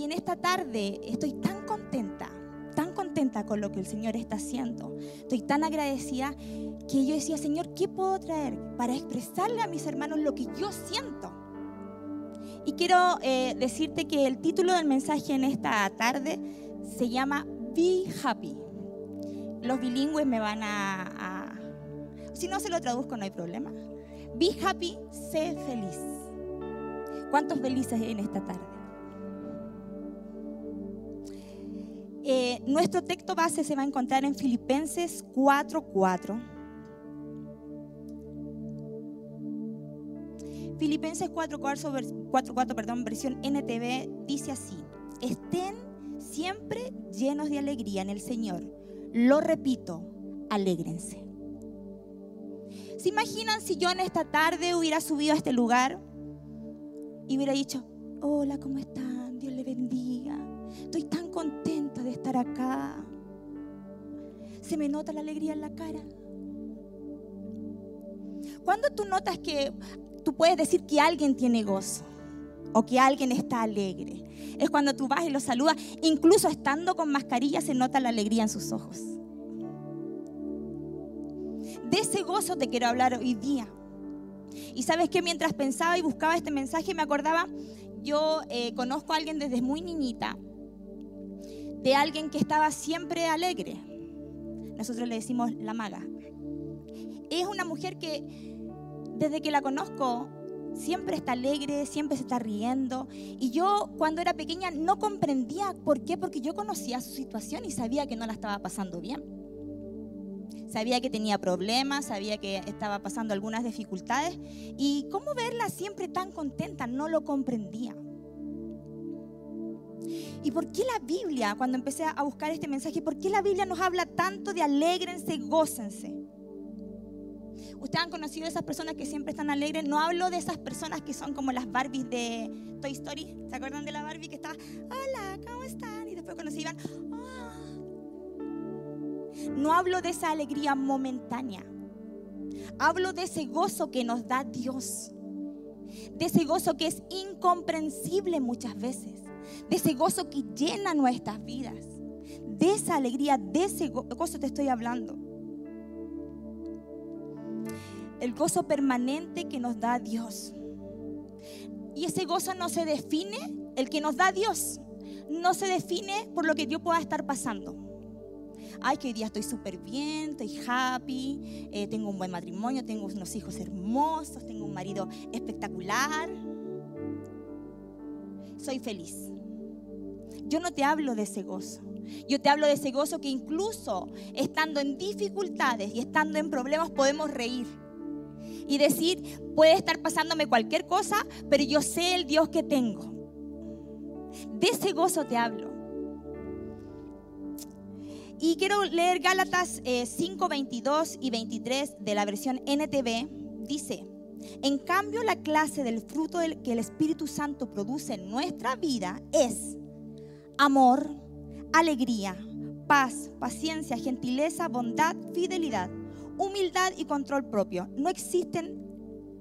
Y en esta tarde estoy tan contenta, tan contenta con lo que el Señor está haciendo. Estoy tan agradecida que yo decía, Señor, ¿qué puedo traer para expresarle a mis hermanos lo que yo siento? Y quiero eh, decirte que el título del mensaje en esta tarde se llama Be Happy. Los bilingües me van a, a... Si no se lo traduzco, no hay problema. Be Happy, sé feliz. ¿Cuántos felices en esta tarde? Eh, nuestro texto base se va a encontrar en Filipenses 4:4. Filipenses 4:4, perdón, versión NTV dice así: Estén siempre llenos de alegría en el Señor. Lo repito, alégrense. ¿Se imaginan si yo en esta tarde hubiera subido a este lugar y hubiera dicho, hola, ¿cómo están? Acá. Se me nota la alegría en la cara. ¿Cuándo tú notas que tú puedes decir que alguien tiene gozo o que alguien está alegre? Es cuando tú vas y lo saludas, incluso estando con mascarilla se nota la alegría en sus ojos. De ese gozo te quiero hablar hoy día. Y sabes que mientras pensaba y buscaba este mensaje me acordaba, yo eh, conozco a alguien desde muy niñita, de alguien que estaba siempre alegre. Nosotros le decimos la maga. Es una mujer que desde que la conozco siempre está alegre, siempre se está riendo. Y yo cuando era pequeña no comprendía por qué, porque yo conocía su situación y sabía que no la estaba pasando bien sabía que tenía problemas, sabía que estaba pasando algunas dificultades y cómo verla siempre tan contenta, no lo comprendía. ¿Y por qué la Biblia, cuando empecé a buscar este mensaje, por qué la Biblia nos habla tanto de alégrense, gócense? ¿Ustedes han conocido a esas personas que siempre están alegres? No hablo de esas personas que son como las Barbies de Toy Story. ¿Se acuerdan de la Barbie que estaba, hola, ¿cómo están? Y después cuando se iban, oh, no hablo de esa alegría momentánea. Hablo de ese gozo que nos da Dios. De ese gozo que es incomprensible muchas veces. De ese gozo que llena nuestras vidas. De esa alegría, de ese gozo te estoy hablando. El gozo permanente que nos da Dios. Y ese gozo no se define, el que nos da Dios, no se define por lo que yo pueda estar pasando ay, que hoy día estoy súper bien, estoy happy, eh, tengo un buen matrimonio, tengo unos hijos hermosos, tengo un marido espectacular. Soy feliz. Yo no te hablo de ese gozo. Yo te hablo de ese gozo que incluso estando en dificultades y estando en problemas podemos reír y decir, puede estar pasándome cualquier cosa, pero yo sé el Dios que tengo. De ese gozo te hablo. Y quiero leer Gálatas 5, eh, 22 y 23 de la versión NTV. Dice, en cambio la clase del fruto que el Espíritu Santo produce en nuestra vida es amor, alegría, paz, paciencia, gentileza, bondad, fidelidad, humildad y control propio. No existen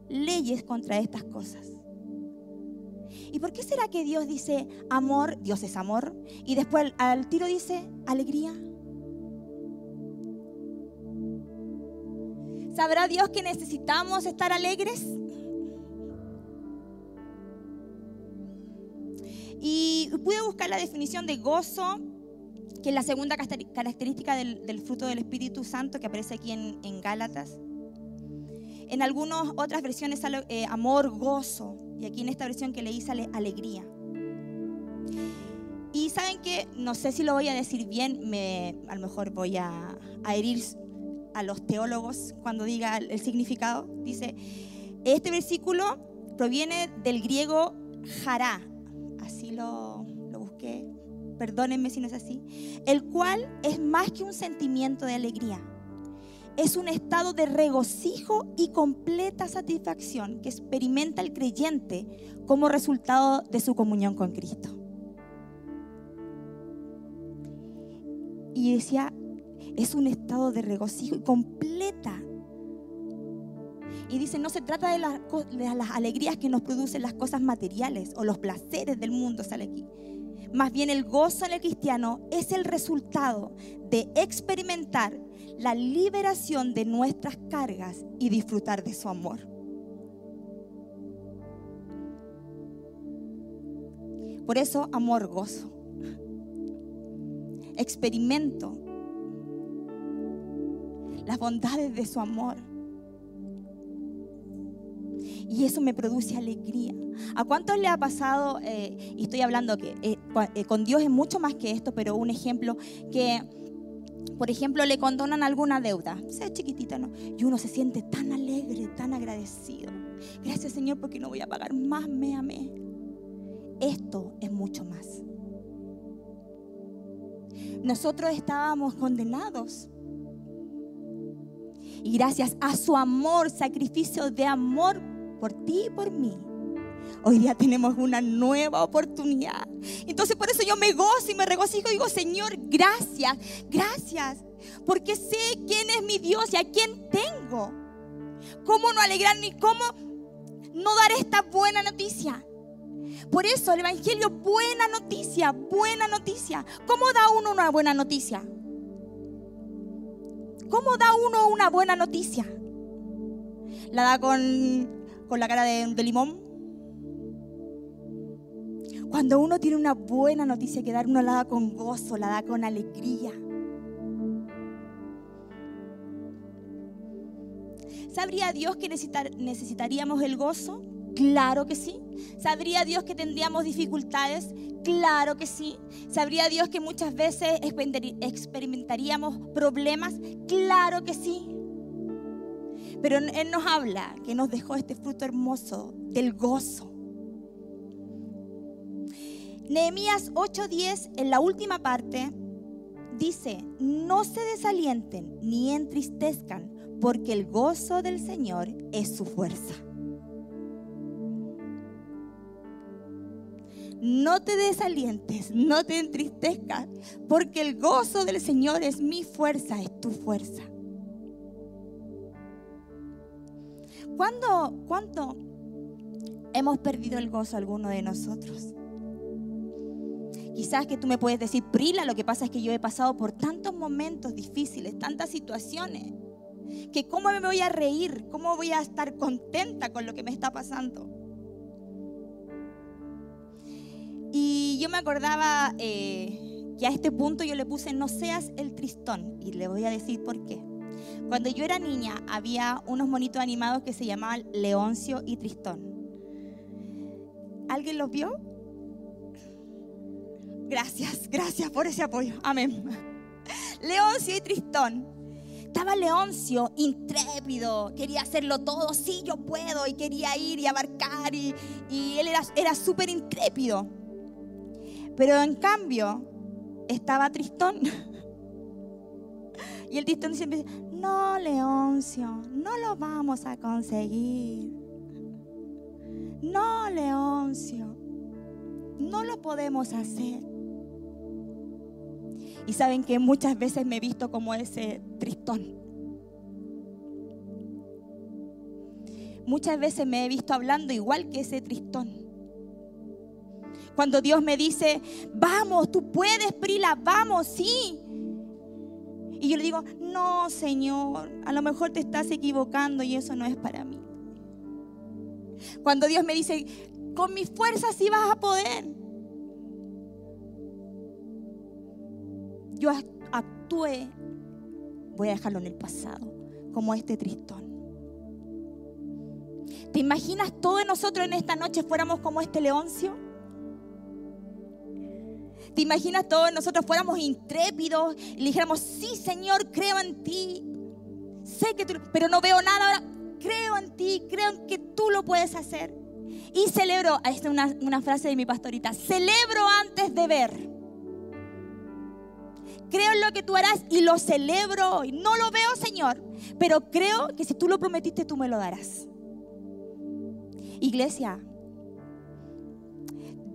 leyes contra estas cosas. ¿Y por qué será que Dios dice amor, Dios es amor, y después al tiro dice alegría? ¿Sabrá Dios que necesitamos estar alegres? Y pude buscar la definición de gozo, que es la segunda característica del, fruto del Espíritu Santo que aparece aquí en, Gálatas. En algunas otras versiones sale eh, amor, gozo, y aquí en esta versión que leí sale alegría. Y saben que, no sé si lo voy a decir bien, me, a lo mejor voy a, a herir a los teólogos cuando diga el significado. Dice, este versículo proviene del griego jará, así lo, lo busqué, perdónenme si no es así, el cual es más que un sentimiento de alegría. Es un estado de regocijo y completa satisfacción que experimenta el creyente como resultado de su comunión con Cristo. Y decía, es un estado de regocijo y completa. Y dice, no se trata de, las alegrías que nos producen las cosas materiales o los placeres del mundo, sale aquí. Más bien el gozo en el cristiano es el resultado de experimentar la liberación de nuestras cargas y disfrutar de su amor. Por eso, amor, gozo. Experimento las bondades de su amor. Y eso me produce alegría. ¿A cuántos le ha pasado, eh, y estoy hablando que eh, eh, con Dios es mucho más que esto, pero un ejemplo, que por ejemplo le condonan alguna deuda, sea chiquitita, ¿no? Y uno se siente tan alegre, tan agradecido. Gracias Señor porque no voy a pagar más, me amé. Esto es mucho más. Nosotros estábamos condenados. Y gracias a su amor, sacrificio de amor por ti y por mí, hoy día tenemos una nueva oportunidad. Entonces por eso yo me gozo y me regocijo y digo, Señor, gracias, gracias, porque sé quién es mi Dios y a quién tengo. ¿Cómo no alegrarme? ¿Cómo no dar esta buena noticia? Por eso el Evangelio, buena noticia, buena noticia. ¿Cómo da uno una buena noticia? ¿Cómo da uno una buena noticia? ¿La da con, con la cara de, limón? Cuando uno tiene una buena noticia que dar, uno la da con gozo, la da con alegría. ¿Sabría Dios que necesitaríamos el gozo? Claro que sí. ¿Sabría Dios que tendríamos dificultades? Claro que sí. ¿Sabría Dios que muchas veces experimentaríamos problemas? Claro que sí. Pero Él nos habla que nos dejó este fruto hermoso del gozo. Nehemías 8:10, en la última parte, dice, no se desalienten ni entristezcan, porque el gozo del Señor es su fuerza. No te desalientes, no te entristezcas, porque el gozo del Señor es mi fuerza, es tu fuerza. ¿Cuándo, ¿Cuánto hemos perdido el gozo alguno de nosotros? Quizás que tú me puedes decir, Prila, lo que pasa es que yo he pasado por tantos momentos difíciles, tantas situaciones, que cómo me voy a reír, cómo voy a estar contenta con lo que me está pasando. Yo me acordaba eh, que a este punto yo le puse, no seas el tristón. Y le voy a decir por qué. Cuando yo era niña había unos monitos animados que se llamaban Leoncio y Tristón. ¿Alguien los vio? Gracias, gracias por ese apoyo. Amén. Leoncio y Tristón. Estaba Leoncio intrépido, quería hacerlo todo, sí, yo puedo, y quería ir y abarcar, y, y él era, era intrépido. Pero en cambio, estaba Tristón. Y el Tristón siempre dice, no, Leoncio, no lo vamos a conseguir. No, Leoncio, no lo podemos hacer. Y saben que muchas veces me he visto como ese Tristón. Muchas veces me he visto hablando igual que ese Tristón. Cuando Dios me dice, vamos, tú puedes, Prila, vamos, sí. Y yo le digo, no, Señor, a lo mejor te estás equivocando y eso no es para mí. Cuando Dios me dice, con mi fuerza sí vas a poder. Yo actué, voy a dejarlo en el pasado, como este tristón. ¿Te imaginas todos nosotros en esta noche fuéramos como este leoncio? ¿Te imaginas todos nosotros fuéramos intrépidos y dijéramos, sí Señor, creo en ti? Sé que pero no veo nada ahora. Creo en ti, creo en que tú lo puedes hacer. Y celebro, esta es una, una frase de mi pastorita, celebro antes de ver. Creo en lo que tú harás y lo celebro hoy. No lo veo, Señor, pero creo que si tú lo prometiste, tú me lo darás. Iglesia,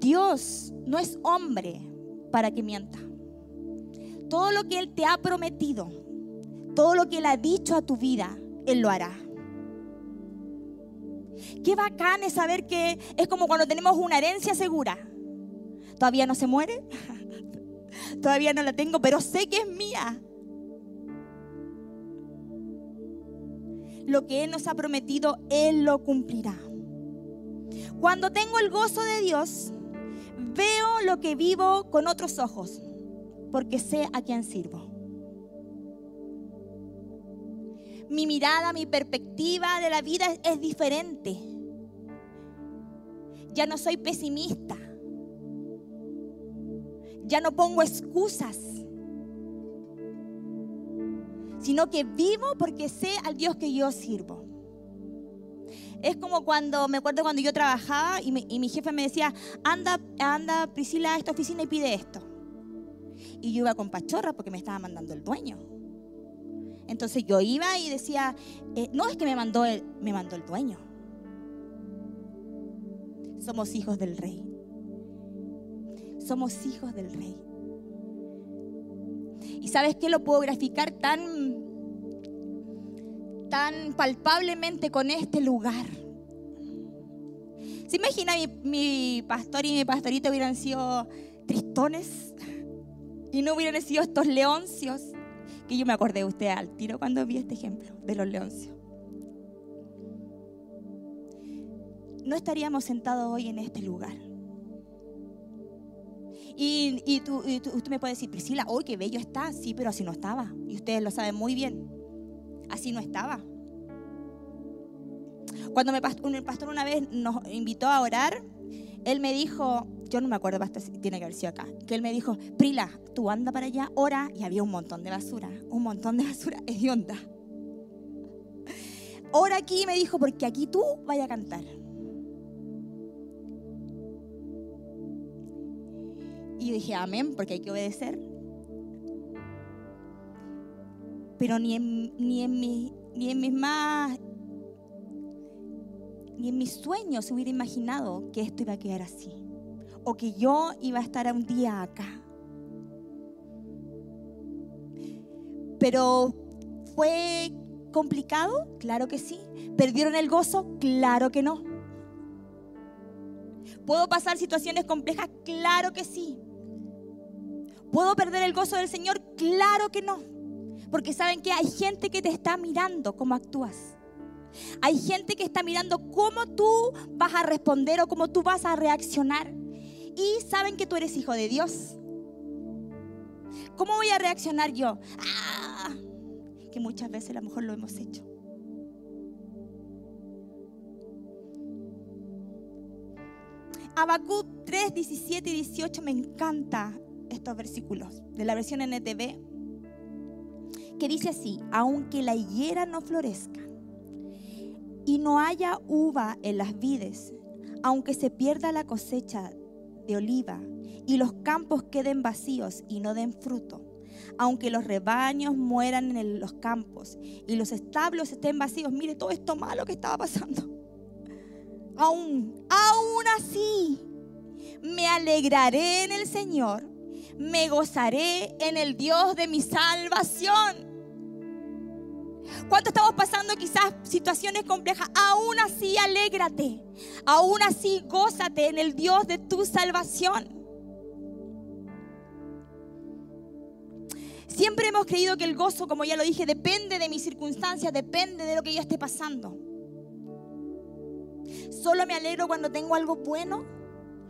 Dios no es hombre para que mienta. Todo lo que Él te ha prometido, todo lo que Él ha dicho a tu vida, Él lo hará. Qué bacán es saber que es como cuando tenemos una herencia segura. Todavía no se muere. Todavía no la tengo, pero sé que es mía. Lo que Él nos ha prometido, Él lo cumplirá. Cuando tengo el gozo de Dios, veo lo que vivo con otros ojos, porque sé a quién sirvo. Mi mirada, mi perspectiva de la vida es diferente. Ya no soy pesimista. Ya no pongo excusas. Sino que vivo porque sé al Dios que yo sirvo. Es como cuando, me acuerdo cuando yo trabajaba y, mi jefe me decía, anda, anda Priscila a esta oficina y pide esto. Y yo iba con pachorra porque me estaba mandando el dueño. Entonces yo iba y decía, eh, no es que me mandó, el, me mandó el dueño. Somos hijos del rey. Somos hijos del rey. Y sabes qué lo puedo graficar tan tan palpablemente con este lugar. ¿Se imagina mi, pastor y mi pastorita hubieran sido tristones y no hubieran sido estos leoncios? Que yo me acordé de usted al tiro cuando vi este ejemplo de los leoncios. No estaríamos sentados hoy en este lugar. Y, tú, usted me puede decir, Priscila, hoy qué bello está. Sí, pero así no estaba. Y ustedes lo saben muy bien. Así no estaba. Cuando un pastor una vez nos invitó a orar, él me dijo, yo no me acuerdo, tiene que haber sido acá, que él me dijo, Prila, tú anda para allá, ora, y había un montón de basura, un montón de basura onda. Ora aquí, me dijo, porque aquí tú vayas a cantar. Y dije, amén, porque hay que obedecer. Pero ni en, ni en, mi, ni en mis más ni en mis sueños hubiera imaginado que esto iba a quedar así. O que yo iba a estar un día acá. Pero fue complicado, claro que sí. ¿Perdieron el gozo? Claro que no. ¿Puedo pasar situaciones complejas? Claro que sí. ¿Puedo perder el gozo del Señor? Claro que no. Porque saben que hay gente que te está mirando cómo actúas. Hay gente que está mirando cómo tú vas a responder o cómo tú vas a reaccionar. Y saben que tú eres hijo de Dios. ¿Cómo voy a reaccionar yo? Ah, que muchas veces a lo mejor lo hemos hecho. Habacuc 3, 17 y 18 me encanta estos versículos de la versión NTV que dice así, aunque la higuera no florezca y no haya uva en las vides, aunque se pierda la cosecha de oliva y los campos queden vacíos y no den fruto, aunque los rebaños mueran en los campos y los establos estén vacíos, mire todo esto malo que estaba pasando. Aún, aún así, me alegraré en el Señor, me gozaré en el Dios de mi salvación. ¿Cuánto estamos pasando quizás situaciones complejas? Aún así, alégrate. Aún así, gózate en el Dios de tu salvación. Siempre hemos creído que el gozo, como ya lo dije, depende de mis circunstancias, depende de lo que yo esté pasando. Solo me alegro cuando tengo algo bueno.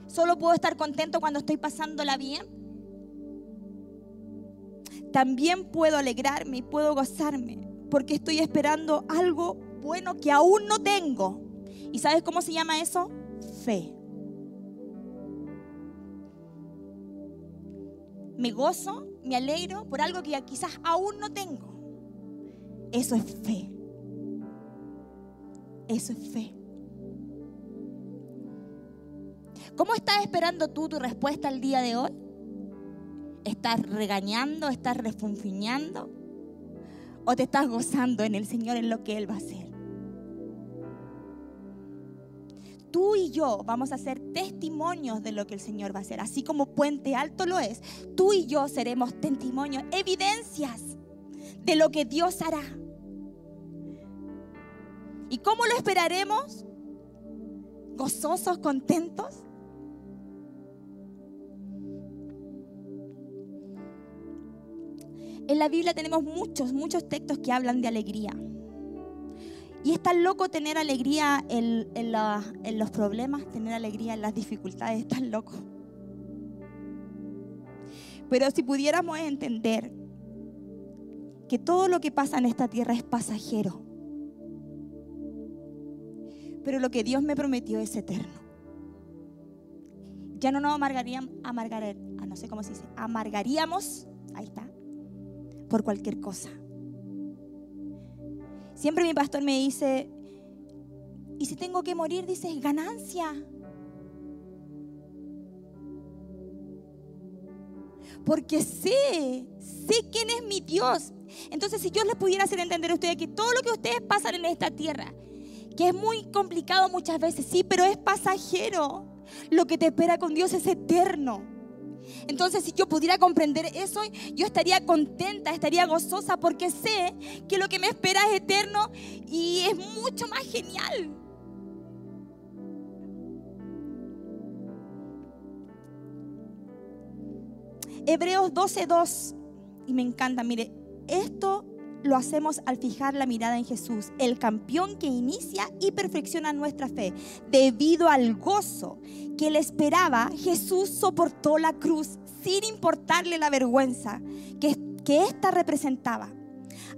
Solo puedo estar contento cuando estoy pasándola bien. También puedo alegrarme y puedo gozarme porque estoy esperando algo bueno que aún no tengo. ¿Y sabes cómo se llama eso? Fe. Me gozo, me alegro por algo que quizás aún no tengo. Eso es fe. Eso es fe. ¿Cómo estás esperando tú tu respuesta al día de hoy? ¿Estás regañando? ¿Estás refunfuñando? o te estás gozando en el Señor en lo que Él va a hacer. Tú y yo vamos a ser testimonios de lo que el Señor va a hacer, así como Puente Alto lo es. Tú y yo seremos testimonios, evidencias de lo que Dios hará. ¿Y cómo lo esperaremos? ¿Gozosos, contentos? En la Biblia tenemos muchos, muchos textos que hablan de alegría. Y es tan loco tener alegría en, los problemas, tener alegría en las dificultades, es tan loco. Pero si pudiéramos entender que todo lo que pasa en esta tierra es pasajero, pero lo que Dios me prometió es eterno. Ya no nos amargaríamos, amargar, no sé cómo se dice, amargaríamos, ahí está, por cualquier cosa. Siempre mi pastor me dice, y si tengo que morir, dice, ganancia. Porque sé, sé quién es mi Dios. Entonces, si yo les pudiera hacer entender a ustedes que todo lo que ustedes pasan en esta tierra, que es muy complicado muchas veces, sí, pero es pasajero. Lo que te espera con Dios es eterno. Entonces, si yo pudiera comprender eso, yo estaría contenta, estaría gozosa, porque sé que lo que me espera es eterno y es mucho más genial. Hebreos 12:2, y me encanta, mire, esto lo hacemos al fijar la mirada en Jesús, el campeón que inicia y perfecciona nuestra fe. Debido al gozo que le esperaba, Jesús soportó la cruz sin importarle la vergüenza que, que ésta representaba.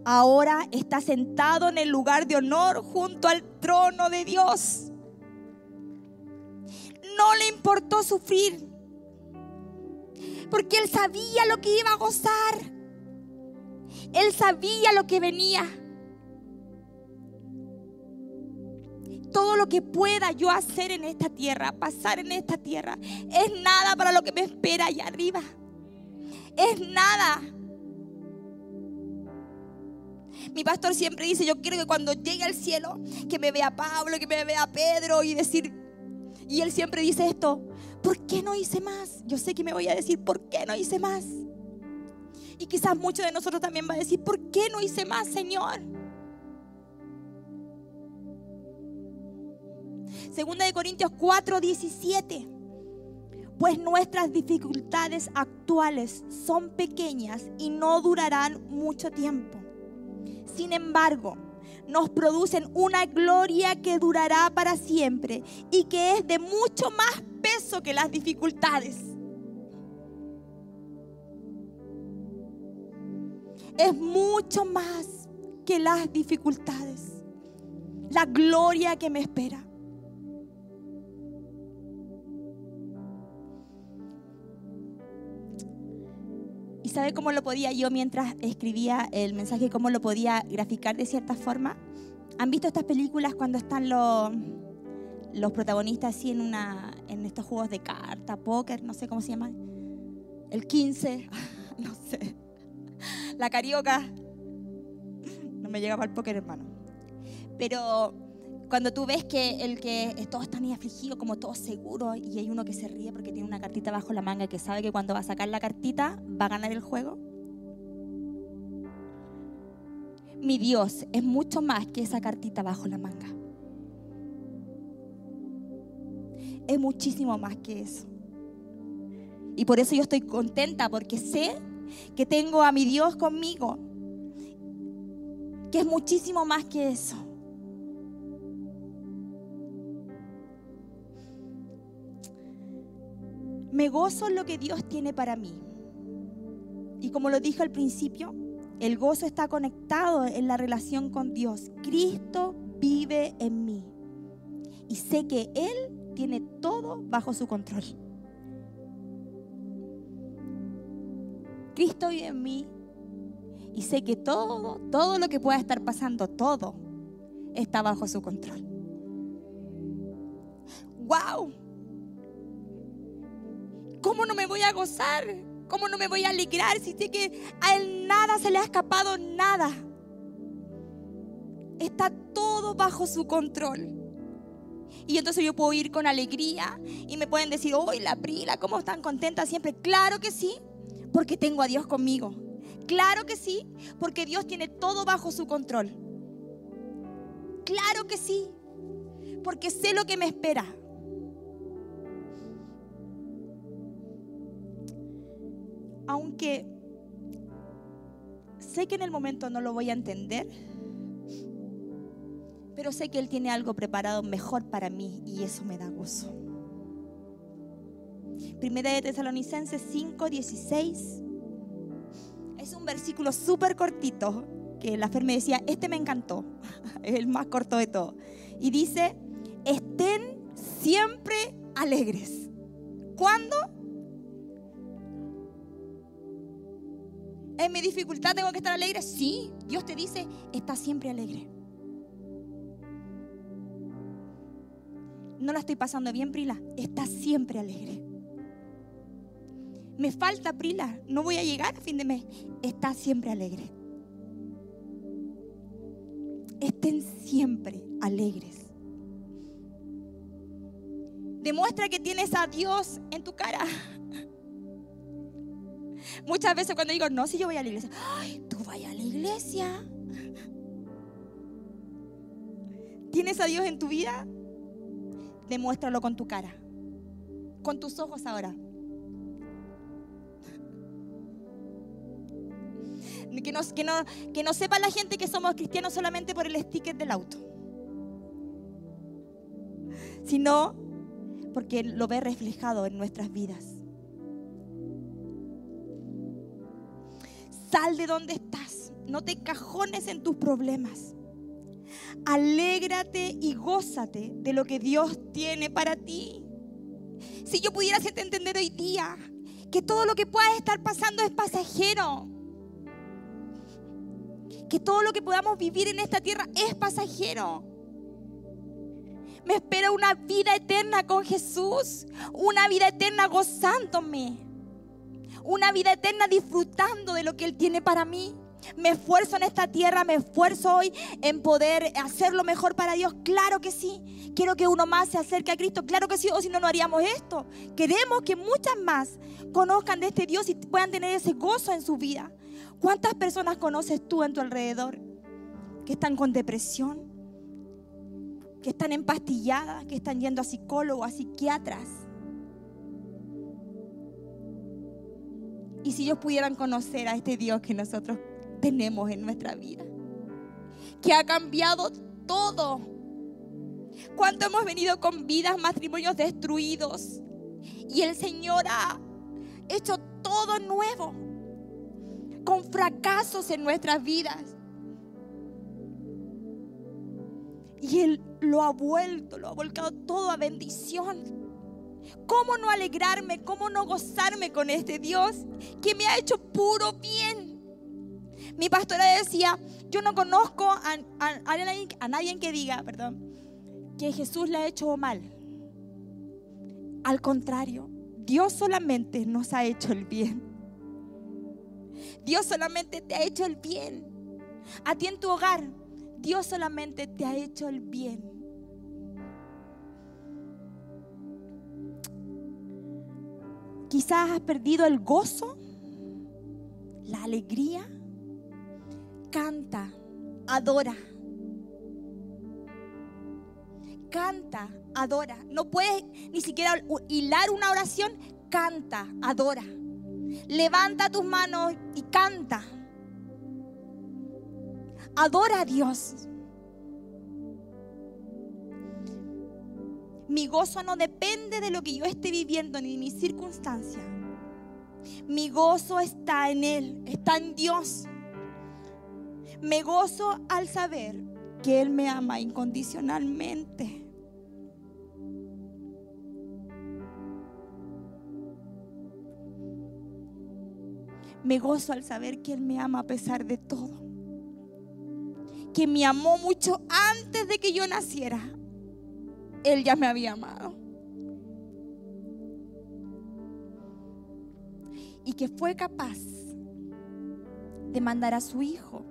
Ahora está sentado en el lugar de honor junto al trono de Dios. No le importó sufrir, porque él sabía lo que iba a gozar. Él sabía lo que venía. Todo lo que pueda yo hacer en esta tierra, pasar en esta tierra, es nada para lo que me espera allá arriba. Es nada. Mi pastor siempre dice, yo quiero que cuando llegue al cielo, que me vea Pablo, que me vea Pedro y decir, y él siempre dice esto, ¿por qué no hice más? Yo sé que me voy a decir, ¿por qué no hice más? Y quizás muchos de nosotros también va a decir, ¿por qué no hice más, Señor? Segunda de Corintios 4, 17. Pues nuestras dificultades actuales son pequeñas y no durarán mucho tiempo. Sin embargo, nos producen una gloria que durará para siempre y que es de mucho más peso que las dificultades. Es mucho más que las dificultades. La gloria que me espera. ¿Y sabe cómo lo podía yo mientras escribía el mensaje, cómo lo podía graficar de cierta forma? ¿Han visto estas películas cuando están los, los protagonistas así en, una, en estos juegos de carta, póker, no sé cómo se llaman? El 15, no sé la carioca. No me llega para el póker, hermano. Pero cuando tú ves que el que todos están ahí como todos seguros, y hay uno que se ríe porque tiene una cartita bajo la manga que sabe que cuando va a sacar la cartita va a ganar el juego. Mi Dios es mucho más que esa cartita bajo la manga. Es muchísimo más que eso. Y por eso yo estoy contenta porque sé que tengo a mi Dios conmigo, que es muchísimo más que eso. Me gozo en lo que Dios tiene para mí. Y como lo dije al principio, el gozo está conectado en la relación con Dios. Cristo vive en mí. Y sé que Él tiene todo bajo su control. Cristo vive en mí y sé que todo, todo lo que pueda estar pasando, todo está bajo su control. ¡Wow! ¿Cómo no me voy a gozar? ¿Cómo no me voy a alegrar si sé que a él nada se le ha escapado nada? Está todo bajo su control. Y entonces yo puedo ir con alegría y me pueden decir, ¡Uy, la Prila, cómo están contentas siempre! Claro que sí, porque tengo a Dios conmigo. Claro que sí, porque Dios tiene todo bajo su control. Claro que sí, porque sé lo que me espera. Aunque sé que en el momento no lo voy a entender, pero sé que Él tiene algo preparado mejor para mí y eso me da gozo. Primera de Tesalonicenses 5, 16. Es un versículo súper cortito que la Fer me decía, este me encantó, es el más corto de todo. Y dice, estén siempre alegres. ¿Cuándo? ¿En mi dificultad tengo que estar alegre? Sí, Dios te dice, está siempre alegre. No la estoy pasando bien, Prila. Está siempre alegre. Me falta, Prila. No voy a llegar a fin de mes. Está siempre alegre. Estén siempre alegres. Demuestra que tienes a Dios en tu cara. Muchas veces cuando digo, no, si yo voy a la iglesia, ay, tú vayas a la iglesia. ¿Tienes a Dios en tu vida? Demuéstralo con tu cara, con tus ojos ahora. Que no, que, no, que no sepa la gente que somos cristianos solamente por el sticker del auto, sino porque lo ve reflejado en nuestras vidas. Sal de donde estás. No te cajones en tus problemas. Alégrate y gózate de lo que Dios tiene para ti. Si yo pudiera hacerte entender hoy día que todo lo que puedas estar pasando es pasajero. Que todo lo que podamos vivir en esta tierra es pasajero. Me espera una vida eterna con Jesús. Una vida eterna gozándome una vida eterna disfrutando de lo que Él tiene para mí. Me esfuerzo en esta tierra, me esfuerzo hoy en poder hacer lo mejor para Dios. Claro que sí. Quiero que uno más se acerque a Cristo. Claro que sí, o si no, no haríamos esto. Queremos que muchas más conozcan de este Dios y puedan tener ese gozo en su vida. ¿Cuántas personas conoces tú en tu alrededor que están con depresión? Que están empastilladas, que están yendo a psicólogos, a psiquiatras Y si ellos pudieran conocer a este Dios que nosotros tenemos en nuestra vida, que ha cambiado todo. ¿Cuánto hemos venido con vidas, matrimonios destruidos? Y el Señor ha hecho todo nuevo, con fracasos en nuestras vidas. Y Él lo ha vuelto, lo ha volcado todo a bendición. ¿Cómo no alegrarme? ¿Cómo no gozarme con este Dios que me ha hecho puro bien? Mi pastora decía, yo no conozco a, a nadie que diga, perdón, que Jesús le ha hecho mal. Al contrario, Dios solamente nos ha hecho el bien. Dios solamente te ha hecho el bien. A ti en tu hogar, Dios solamente te ha hecho el bien. Quizás has perdido el gozo, la alegría. Canta, adora. Canta, adora. No puedes ni siquiera hilar una oración. Canta, adora. Levanta tus manos y canta. Adora a Dios. Mi gozo no depende de lo que yo esté viviendo ni de mis circunstancias. Mi gozo está en Él, está en Dios. Me gozo al saber que Él me ama incondicionalmente. Me gozo al saber que Él me ama a pesar de todo. Que me amó mucho antes de que yo naciera. Él ya me había amado. Y que fue capaz de mandar a su hijo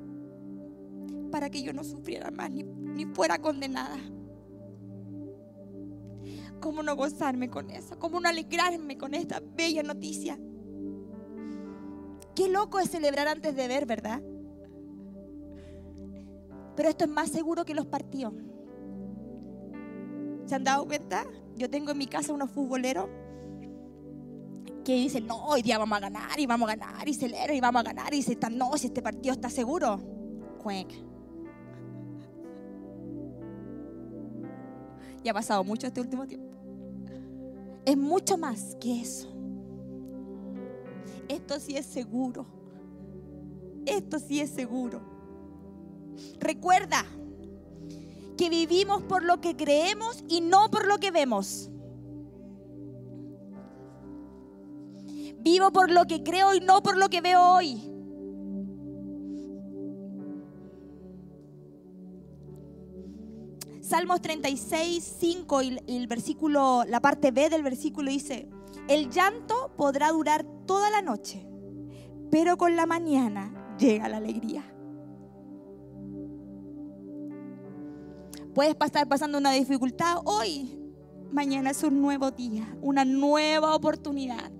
para que yo no sufriera más ni, ni fuera condenada. ¿Cómo no gozarme con eso? ¿Cómo no alegrarme con esta bella noticia? Qué loco es celebrar antes de ver, ¿verdad? Pero esto es más seguro que los partidos. ¿Se han dado cuenta? Yo tengo en mi casa unos futboleros que dicen, no, hoy día vamos a ganar y vamos a ganar y celebra y vamos a ganar y dicen, no, si este partido está seguro. Cuec. Y ha pasado mucho este último tiempo. Es mucho más que eso. Esto sí es seguro. Esto sí es seguro. Recuerda que vivimos por lo que creemos y no por lo que vemos. Vivo por lo que creo y no por lo que veo hoy. Salmos 36, 5 y el versículo, la parte B del versículo dice, el llanto podrá durar toda la noche, pero con la mañana llega la alegría. Puedes estar pasando una dificultad hoy, mañana es un nuevo día, una nueva oportunidad.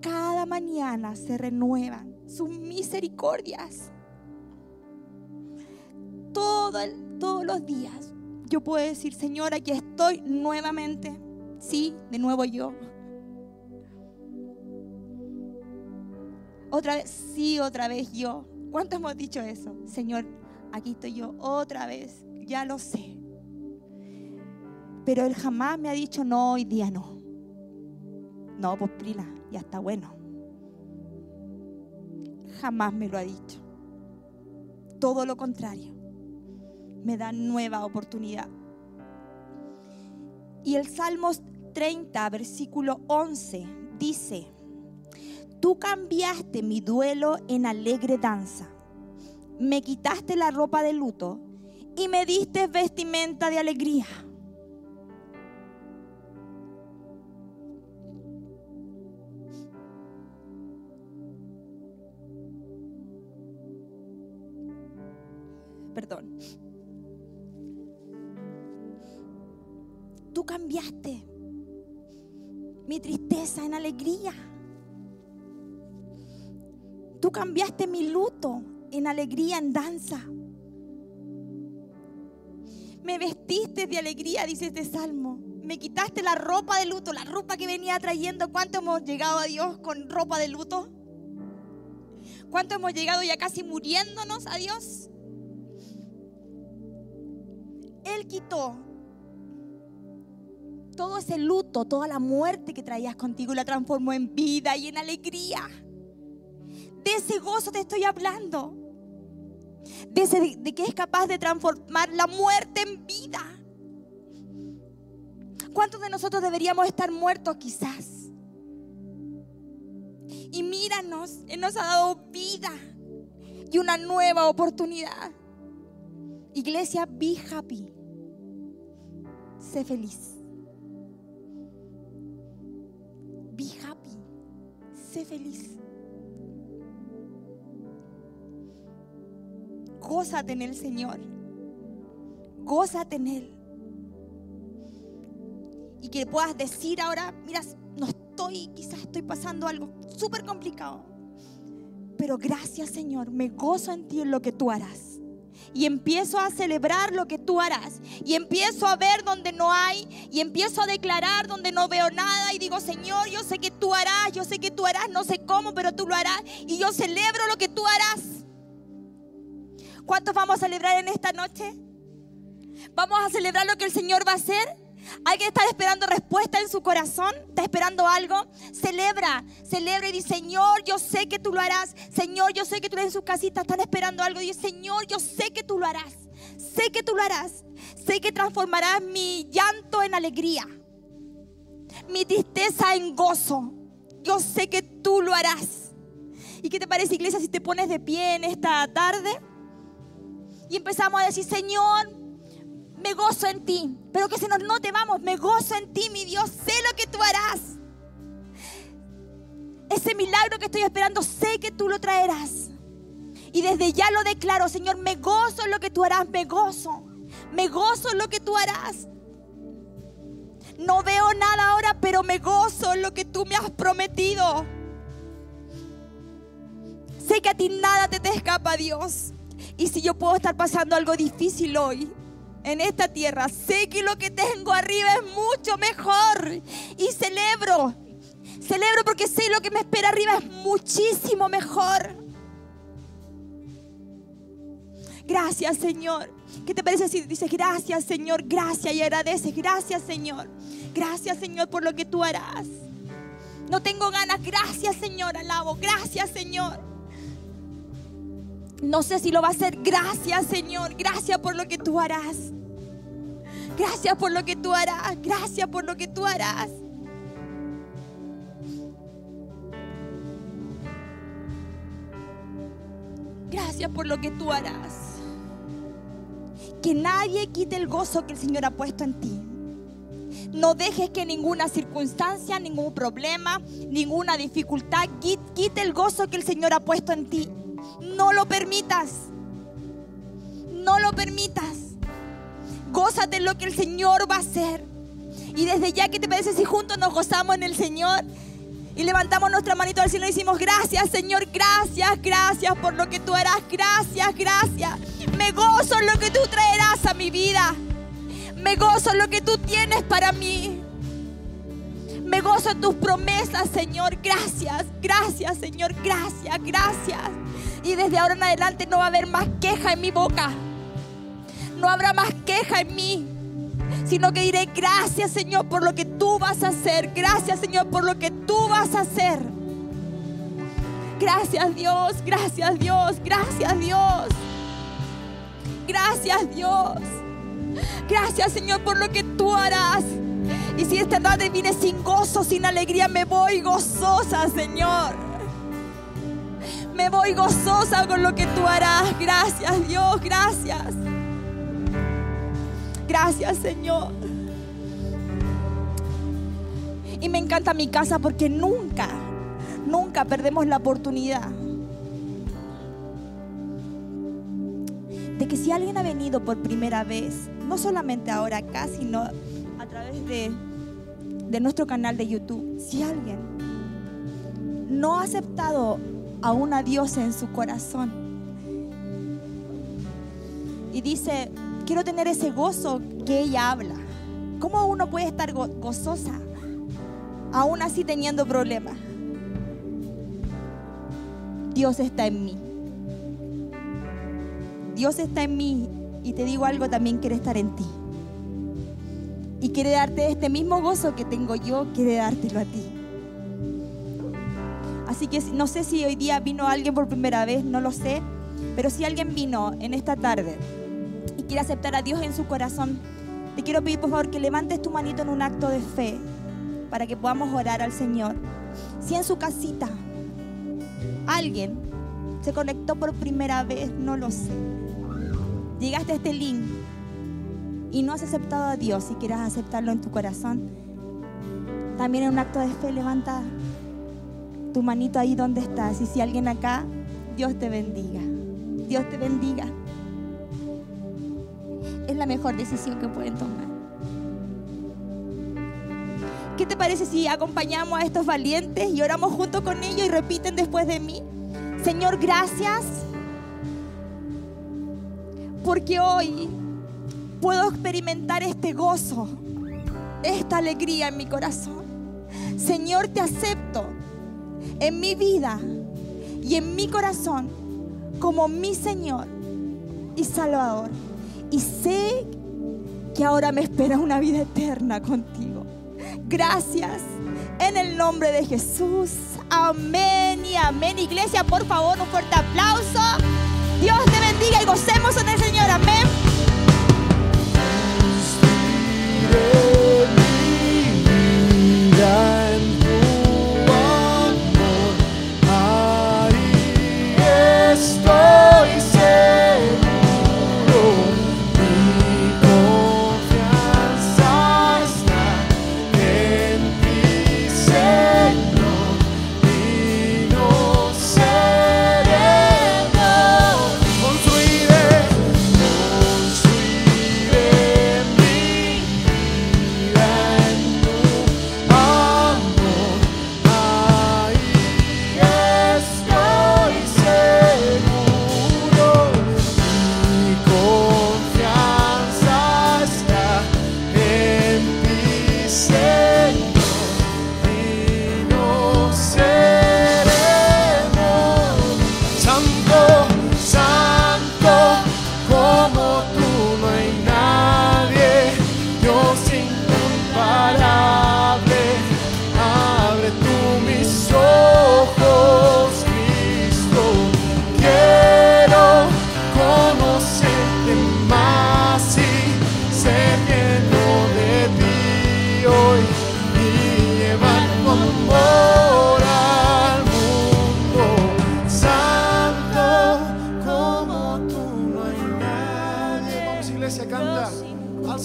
Cada mañana se renuevan sus misericordias. todos los días yo puedo decir, Señor, aquí estoy nuevamente. Sí, de nuevo yo. Otra vez, sí, otra vez yo. ¿Cuánto hemos dicho eso? Señor, aquí estoy yo otra vez. Ya lo sé. Pero Él jamás me ha dicho, no, hoy día no. No, pues Prila, ya está bueno. Jamás me lo ha dicho. Todo lo contrario. Me da nueva oportunidad. Y el Salmos 30, versículo 11, dice, Tú cambiaste mi duelo en alegre danza, me quitaste la ropa de luto y me diste vestimenta de alegría. Perdón. Tú cambiaste mi tristeza en alegría. Tú cambiaste mi luto en alegría, en danza. Me vestiste de alegría, dice este salmo. Me quitaste la ropa de luto, la ropa que venía trayendo. ¿Cuánto hemos llegado a Dios con ropa de luto? ¿Cuánto hemos llegado ya casi muriéndonos a Dios? Él quitó todo ese luto, toda la muerte que traías contigo, la transformó en vida y en alegría. De ese gozo te estoy hablando. De, ese, de que es capaz de transformar la muerte en vida. ¿Cuántos de nosotros deberíamos estar muertos quizás? Y míranos, Él nos ha dado vida y una nueva oportunidad. Iglesia, be happy. Sé feliz. Be happy. Sé feliz. Gózate en el Señor. Gózate en Él. Y que puedas decir ahora, mira, no estoy, quizás estoy pasando algo súper complicado. Pero gracias Señor, me gozo en ti en lo que tú harás y empiezo a celebrar lo que tú harás. Y empiezo a ver donde no hay y empiezo a declarar donde no veo nada y digo, Señor, yo sé que tú harás, yo sé que tú harás, no sé cómo, pero tú lo harás y yo celebro lo que tú harás. ¿Cuántos vamos a celebrar en esta noche? Vamos a celebrar lo que el Señor va a hacer. Alguien está esperando respuesta en su corazón, está esperando algo. Celebra, celebra y dice, Señor, yo sé que tú lo harás. Señor, yo sé que tú en sus casitas están esperando algo. Dice, Señor, yo sé que tú lo harás. Sé que tú lo harás. Sé que transformarás mi llanto en alegría. Mi tristeza en gozo. Yo sé que tú lo harás. ¿Y qué te parece, iglesia, si te pones de pie en esta tarde? Y empezamos a decir, Señor, me gozo en ti. Pero que se nos note, vamos, me gozo en ti, mi Dios, sé lo que tú harás. Ese milagro que estoy esperando, sé que tú lo traerás. Y desde ya lo declaro, Señor, me gozo en lo que tú harás, me gozo. Me gozo en lo que tú harás. No veo nada ahora, pero me gozo en lo que tú me has prometido. Sé que a ti nada te, te escapa, Dios. Y si yo puedo estar pasando algo difícil hoy, en esta tierra, sé que lo que tengo arriba es mucho mejor. Y celebro, celebro porque sé lo que me espera arriba es muchísimo mejor. Gracias Señor. ¿Qué te parece si dices gracias Señor, gracias y agradeces, gracias Señor, gracias Señor por lo que tú harás? No tengo ganas, gracias Señor, alabo, gracias Señor. No sé si lo va a hacer. Gracias, Señor. Gracias por lo que tú harás. Gracias por lo que tú harás. Gracias por lo que tú harás. Gracias por lo que tú harás. Que nadie quite el gozo que el Señor ha puesto en ti. No dejes que ninguna circunstancia, ningún problema, ninguna dificultad quite el gozo que el Señor ha puesto en ti. No lo permitas. No lo permitas. Gózate lo que el Señor va a hacer. Y desde ya, ¿qué te parece si juntos nos gozamos en el Señor? Y levantamos nuestra manito al cielo y decimos, gracias Señor, gracias, gracias por lo que tú harás, gracias, gracias. Me gozo en lo que tú traerás a mi vida. Me gozo en lo que tú tienes para mí. Me gozo en tus promesas, Señor. Gracias, gracias, Señor. Gracias, gracias. Y desde ahora en adelante no va a haber más queja en mi boca. No habrá más queja en mí. Sino que diré gracias Señor por lo que tú vas a hacer. Gracias Señor por lo que tú vas a hacer. Gracias Dios, gracias Dios, gracias Dios. Gracias Dios. Gracias Señor por lo que tú harás. Y si esta tarde viene sin gozo, sin alegría, me voy gozosa, Señor me voy gozosa con lo que tú harás. Gracias Dios, gracias. Gracias Señor. Y me encanta mi casa porque nunca, nunca perdemos la oportunidad de que si alguien ha venido por primera vez, no solamente ahora acá, sino a través de, de nuestro canal de YouTube, si alguien no ha aceptado a una diosa en su corazón. Y dice, quiero tener ese gozo que ella habla. ¿Cómo uno puede estar gozosa aún así teniendo problemas? Dios está en mí. Dios está en mí y te digo algo, también quiere estar en ti. Y quiere darte este mismo gozo que tengo yo, quiere dártelo a ti. Así que no sé si hoy día vino alguien por primera vez, no lo sé, pero si alguien vino en esta tarde y quiere aceptar a Dios en su corazón, te quiero pedir por favor que levantes tu manito en un acto de fe para que podamos orar al Señor. Si en su casita alguien se conectó por primera vez, no lo sé. Llegaste a este link y no has aceptado a Dios y quieras aceptarlo en tu corazón, también en un acto de fe levanta tu manito ahí donde estás. Y si alguien acá, Dios te bendiga. Dios te bendiga. Es la mejor decisión que pueden tomar. ¿Qué te parece si acompañamos a estos valientes y oramos junto con ellos y repiten después de mí? Señor, gracias. Porque hoy puedo experimentar este gozo, esta alegría en mi corazón. Señor, te acepto en mi vida y en mi corazón como mi Señor y Salvador. Y sé que ahora me espera una vida eterna contigo. Gracias. En el nombre de Jesús. Amén y amén. Iglesia, por favor, un fuerte aplauso. Dios te bendiga y gocemos en el Señor. Amén. day.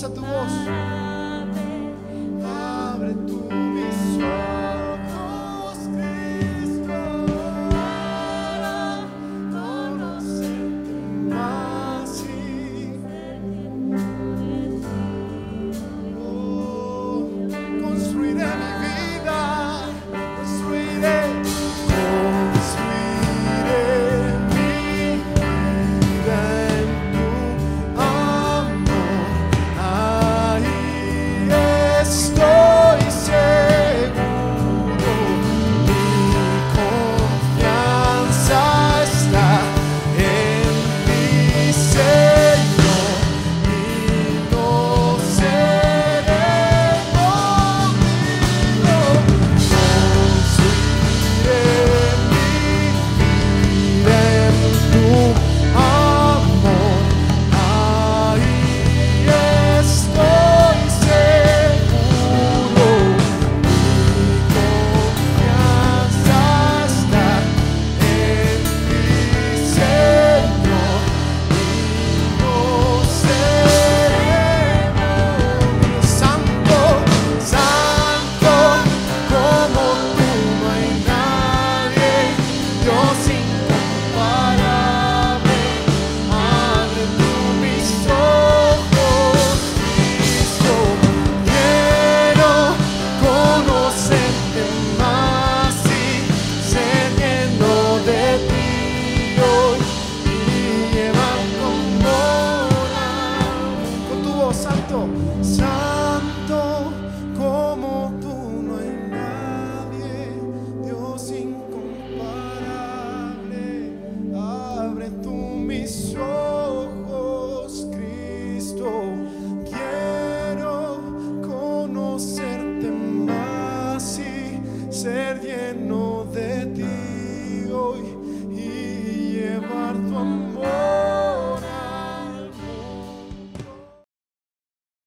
Tu voz.